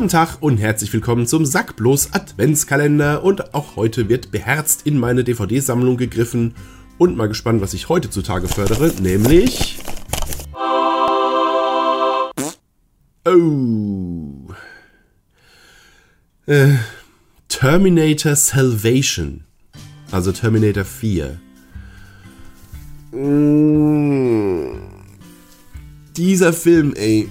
Guten Tag und herzlich willkommen zum Sackblos Adventskalender. Und auch heute wird beherzt in meine DVD-Sammlung gegriffen. Und mal gespannt, was ich heute zutage fördere, nämlich... Oh... Äh, Terminator Salvation, also Terminator 4. Mm, dieser Film, ey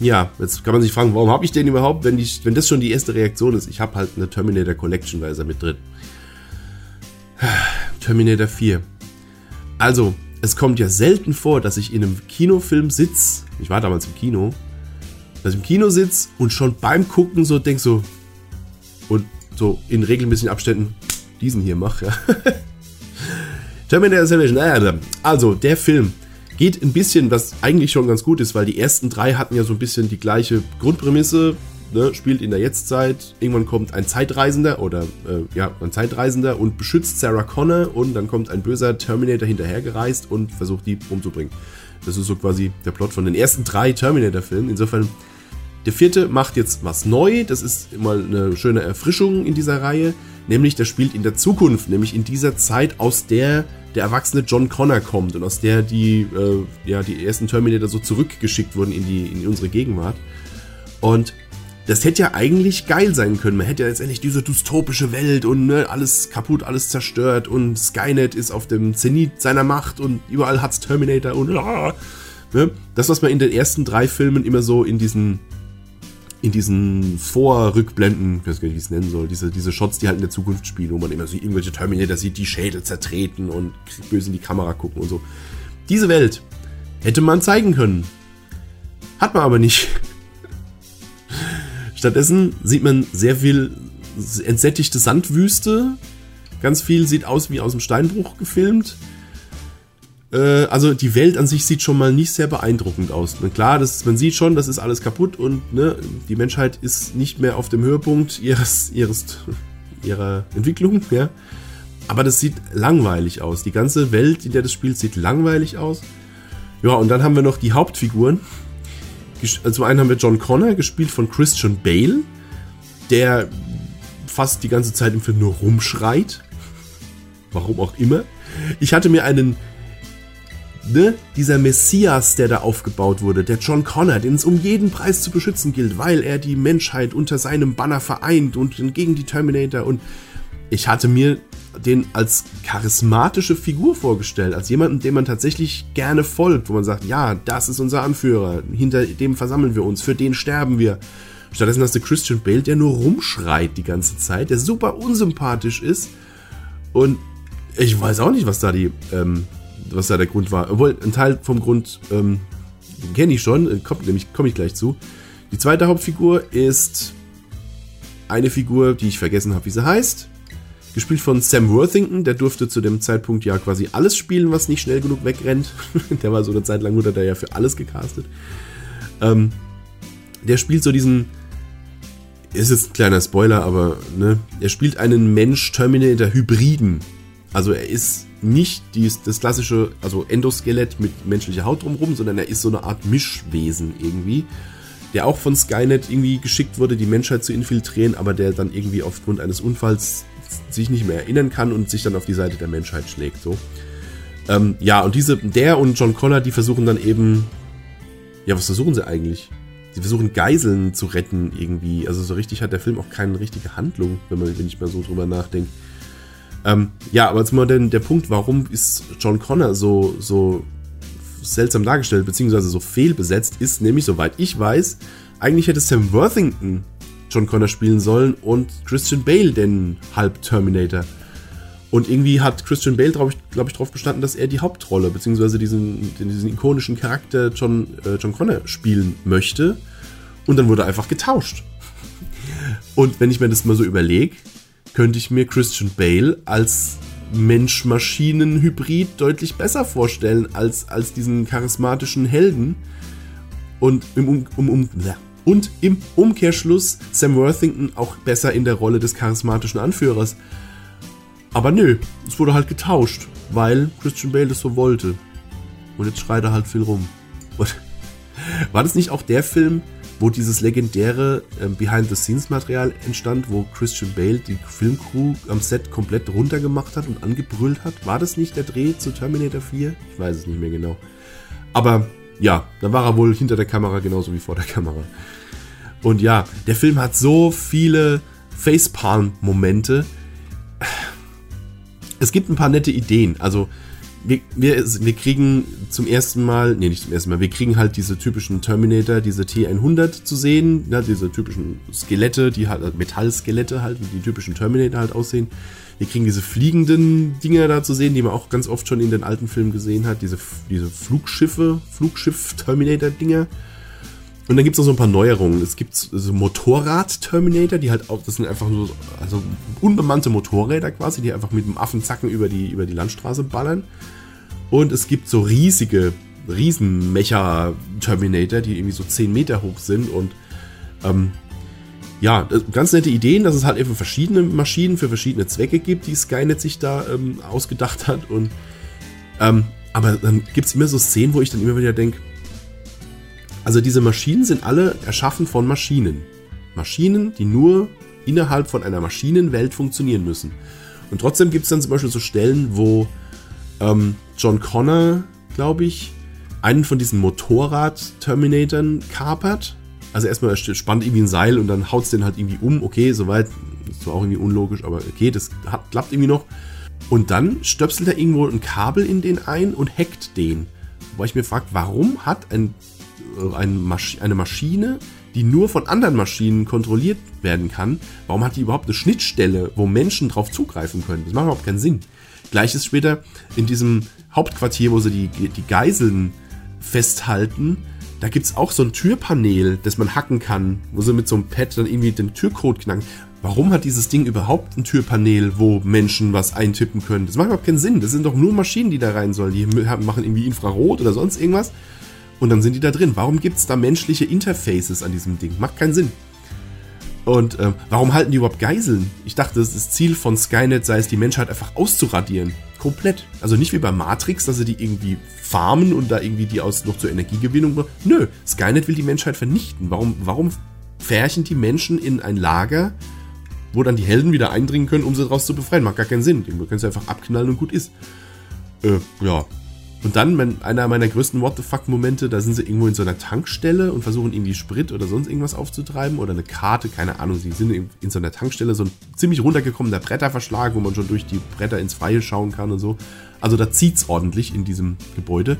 ja, jetzt kann man sich fragen, warum habe ich den überhaupt, wenn, die, wenn das schon die erste Reaktion ist? Ich habe halt eine Terminator Collection, da ist er mit drin. Terminator 4. Also, es kommt ja selten vor, dass ich in einem Kinofilm sitze, ich war damals im Kino, dass ich im Kino sitze und schon beim Gucken so denke so, und so in regelmäßigen Abständen diesen hier mache. Ja. Terminator Salvation. Also, der Film geht ein bisschen, was eigentlich schon ganz gut ist, weil die ersten drei hatten ja so ein bisschen die gleiche Grundprämisse. Ne, spielt in der Jetztzeit, irgendwann kommt ein Zeitreisender oder äh, ja, ein Zeitreisender und beschützt Sarah Connor und dann kommt ein böser Terminator hinterhergereist und versucht die umzubringen. Das ist so quasi der Plot von den ersten drei Terminator-Filmen. Insofern, der vierte macht jetzt was neu, das ist mal eine schöne Erfrischung in dieser Reihe, nämlich der spielt in der Zukunft, nämlich in dieser Zeit, aus der der erwachsene John Connor kommt und aus der die, äh, ja, die ersten Terminator so zurückgeschickt wurden in, die, in unsere Gegenwart. Und das hätte ja eigentlich geil sein können. Man hätte ja jetzt endlich diese dystopische Welt und ne, alles kaputt, alles zerstört und Skynet ist auf dem Zenit seiner Macht und überall hat's Terminator und ah, ne? das, was man in den ersten drei Filmen immer so in diesen in diesen Vorrückblenden, ich weiß gar nicht, wie ich es nennen soll, diese, diese Shots, die halt in der Zukunft spielen, wo man immer so irgendwelche Terminator sieht, die Schädel zertreten und böse in die Kamera gucken und so. Diese Welt hätte man zeigen können. Hat man aber nicht. Stattdessen sieht man sehr viel entsättigte Sandwüste. Ganz viel sieht aus wie aus dem Steinbruch gefilmt. Äh, also die Welt an sich sieht schon mal nicht sehr beeindruckend aus. Klar, das, man sieht schon, das ist alles kaputt und ne, die Menschheit ist nicht mehr auf dem Höhepunkt ihres, ihres, ihrer Entwicklung, ja. Aber das sieht langweilig aus. Die ganze Welt, in der das spielt, sieht langweilig aus. Ja, und dann haben wir noch die Hauptfiguren. Also zum einen haben wir John Connor, gespielt von Christian Bale, der fast die ganze Zeit im Film nur rumschreit. Warum auch immer. Ich hatte mir einen ne, dieser Messias, der da aufgebaut wurde, der John Connor, den es um jeden Preis zu beschützen gilt, weil er die Menschheit unter seinem Banner vereint und gegen die Terminator und ich hatte mir den als charismatische Figur vorgestellt, als jemanden, dem man tatsächlich gerne folgt, wo man sagt, ja, das ist unser Anführer, hinter dem versammeln wir uns, für den sterben wir. Stattdessen hast du Christian Bale, der nur rumschreit die ganze Zeit, der super unsympathisch ist und ich weiß auch nicht, was da die ähm, was da der Grund war. Obwohl, ein Teil vom Grund ähm, kenne ich schon, äh, kommt nämlich komme ich gleich zu. Die zweite Hauptfigur ist eine Figur, die ich vergessen habe, wie sie heißt. Gespielt von Sam Worthington, der durfte zu dem Zeitpunkt ja quasi alles spielen, was nicht schnell genug wegrennt. der war so eine Zeit lang, wurde der ja für alles gecastet. Ähm, der spielt so diesen, ist jetzt ein kleiner Spoiler, aber ne, er spielt einen Mensch-Terminator-Hybriden. Also er ist nicht dies, das klassische, also Endoskelett mit menschlicher Haut drumherum, sondern er ist so eine Art Mischwesen irgendwie, der auch von Skynet irgendwie geschickt wurde, die Menschheit zu infiltrieren, aber der dann irgendwie aufgrund eines Unfalls sich nicht mehr erinnern kann und sich dann auf die Seite der Menschheit schlägt. So. Ähm, ja, und diese, der und John Connor, die versuchen dann eben, ja, was versuchen sie eigentlich? Sie versuchen Geiseln zu retten irgendwie. Also so richtig hat der Film auch keine richtige Handlung, wenn man, wenn ich mal so drüber nachdenke. Ähm, ja, aber jetzt mal den, der Punkt, warum ist John Connor so, so seltsam dargestellt, beziehungsweise so fehlbesetzt, ist nämlich, soweit ich weiß, eigentlich hätte Sam Worthington John Connor spielen sollen und Christian Bale den Halb-Terminator. Und irgendwie hat Christian Bale, glaube ich, glaub ich, darauf bestanden, dass er die Hauptrolle, beziehungsweise diesen, diesen ikonischen Charakter John, äh, John Connor spielen möchte. Und dann wurde einfach getauscht. Und wenn ich mir das mal so überlege, könnte ich mir Christian Bale als Mensch-Maschinen-Hybrid deutlich besser vorstellen als, als diesen charismatischen Helden. Und im, um, um, und im Umkehrschluss Sam Worthington auch besser in der Rolle des charismatischen Anführers. Aber nö, es wurde halt getauscht, weil Christian Bale das so wollte. Und jetzt schreit er halt viel rum. Und war das nicht auch der Film, wo dieses legendäre äh, Behind-the-Scenes-Material entstand, wo Christian Bale die Filmcrew am Set komplett runtergemacht hat und angebrüllt hat. War das nicht der Dreh zu Terminator 4? Ich weiß es nicht mehr genau. Aber ja, da war er wohl hinter der Kamera genauso wie vor der Kamera. Und ja, der Film hat so viele Facepalm-Momente. Es gibt ein paar nette Ideen. Also, wir, wir, wir kriegen zum ersten Mal, nee, nicht zum ersten Mal, wir kriegen halt diese typischen Terminator, diese T100 zu sehen, ja, diese typischen Skelette, die halt, Metallskelette halt, wie die typischen Terminator halt aussehen. Wir kriegen diese fliegenden Dinger da zu sehen, die man auch ganz oft schon in den alten Filmen gesehen hat, diese, diese Flugschiffe, Flugschiff-Terminator-Dinger. Und dann gibt es noch so ein paar Neuerungen. Es gibt so Motorrad-Terminator, die halt auch, das sind einfach nur also unbemannte Motorräder quasi, die einfach mit dem Affenzacken über die, über die Landstraße ballern. Und es gibt so riesige, Riesenmecha-Terminator, die irgendwie so 10 Meter hoch sind und ähm, ja, ganz nette Ideen, dass es halt eben verschiedene Maschinen für verschiedene Zwecke gibt, die Skynet sich da ähm, ausgedacht hat. Und ähm, aber dann gibt es immer so Szenen, wo ich dann immer wieder denke, also diese Maschinen sind alle erschaffen von Maschinen. Maschinen, die nur innerhalb von einer Maschinenwelt funktionieren müssen. Und trotzdem gibt es dann zum Beispiel so Stellen, wo ähm, John Connor, glaube ich, einen von diesen Motorrad-Terminatoren kapert. Also erstmal spannt irgendwie ein Seil und dann haut es den halt irgendwie um. Okay, soweit ist zwar auch irgendwie unlogisch, aber okay, das hat, klappt irgendwie noch. Und dann stöpselt er irgendwo ein Kabel in den ein und hackt den. Wo ich mir frage, warum hat ein, ein Masch eine Maschine, die nur von anderen Maschinen kontrolliert werden kann, warum hat die überhaupt eine Schnittstelle, wo Menschen drauf zugreifen können? Das macht überhaupt keinen Sinn. Gleiches später in diesem Hauptquartier, wo sie die, die Geiseln festhalten. Da gibt es auch so ein Türpanel, das man hacken kann, wo sie mit so einem Pad dann irgendwie den Türcode knacken. Warum hat dieses Ding überhaupt ein Türpanel, wo Menschen was eintippen können? Das macht überhaupt keinen Sinn. Das sind doch nur Maschinen, die da rein sollen. Die machen irgendwie Infrarot oder sonst irgendwas. Und dann sind die da drin. Warum gibt es da menschliche Interfaces an diesem Ding? Macht keinen Sinn. Und ähm, warum halten die überhaupt Geiseln? Ich dachte, das Ziel von Skynet sei es, die Menschheit einfach auszuradieren. Komplett. Also nicht wie bei Matrix, dass sie die irgendwie farmen und da irgendwie die aus noch zur Energiegewinnung. Nö, Skynet will die Menschheit vernichten. Warum, warum färchen die Menschen in ein Lager, wo dann die Helden wieder eindringen können, um sie daraus zu befreien? Macht gar keinen Sinn. Die können sie einfach abknallen und gut ist. Äh, ja, und dann, mein, einer meiner größten What the fuck-Momente, da sind sie irgendwo in so einer Tankstelle und versuchen irgendwie Sprit oder sonst irgendwas aufzutreiben oder eine Karte, keine Ahnung. Sie sind in, in so einer Tankstelle so ein ziemlich runtergekommener Bretterverschlag, wo man schon durch die Bretter ins Freie schauen kann und so. Also da zieht's ordentlich in diesem Gebäude.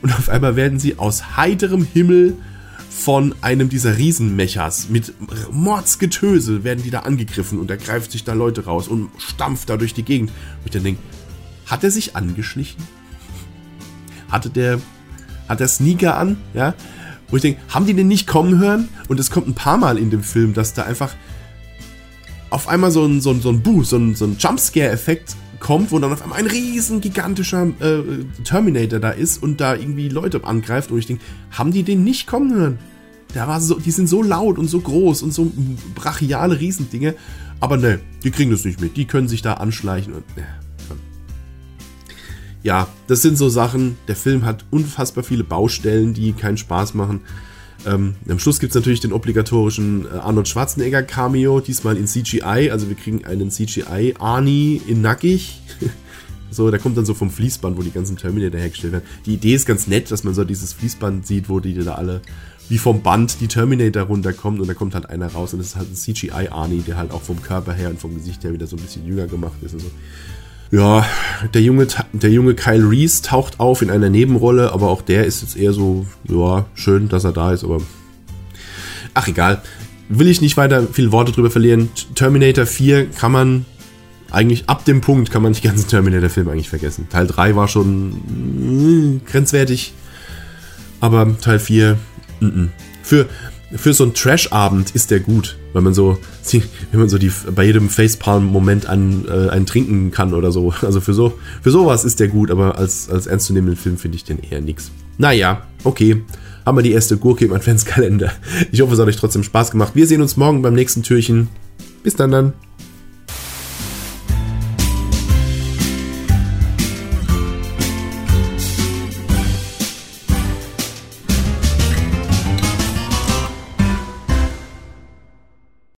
Und auf einmal werden sie aus heiterem Himmel von einem dieser Riesenmechas mit Mordsgetöse werden die da angegriffen und er greift sich da Leute raus und stampft da durch die Gegend. Und ich dann denke, hat er sich angeschlichen? Hatte der, hat der Sneaker an, ja. Wo ich denke, haben die den nicht kommen hören? Und es kommt ein paar Mal in dem Film, dass da einfach auf einmal so ein, so ein, so ein Boost, so ein, so ein Jumpscare-Effekt kommt, wo dann auf einmal ein riesen gigantischer äh, Terminator da ist und da irgendwie Leute angreift. Und ich denke, haben die den nicht kommen hören? Der war so, die sind so laut und so groß und so brachiale Riesendinge. Aber ne, die kriegen das nicht mit. Die können sich da anschleichen und. Ne ja, das sind so Sachen. Der Film hat unfassbar viele Baustellen, die keinen Spaß machen. Ähm, am Schluss gibt es natürlich den obligatorischen äh, Arnold Schwarzenegger Cameo, diesmal in CGI. Also wir kriegen einen CGI Arnie in nackig. so, der kommt dann so vom Fließband, wo die ganzen Terminator hergestellt werden. Die Idee ist ganz nett, dass man so dieses Fließband sieht, wo die da alle wie vom Band die Terminator runterkommen und da kommt halt einer raus und das ist halt ein CGI Arnie, der halt auch vom Körper her und vom Gesicht her wieder so ein bisschen jünger gemacht ist und so. Ja, der junge, der junge Kyle Reese taucht auf in einer Nebenrolle, aber auch der ist jetzt eher so, ja, schön, dass er da ist, aber. Ach, egal. Will ich nicht weiter viele Worte drüber verlieren. Terminator 4 kann man eigentlich ab dem Punkt kann man die ganzen Terminator-Filme eigentlich vergessen. Teil 3 war schon mh, grenzwertig, aber Teil 4, mh. für für so einen Trash-Abend ist der gut, weil man so, wenn man so die, bei jedem Facepalm-Moment an, äh, einen trinken kann oder so. Also für so, für sowas ist der gut, aber als, als ernstzunehmenden Film finde ich den eher nix. Naja, okay. Haben wir die erste Gurke im Adventskalender. Ich hoffe, es hat euch trotzdem Spaß gemacht. Wir sehen uns morgen beim nächsten Türchen. Bis dann dann.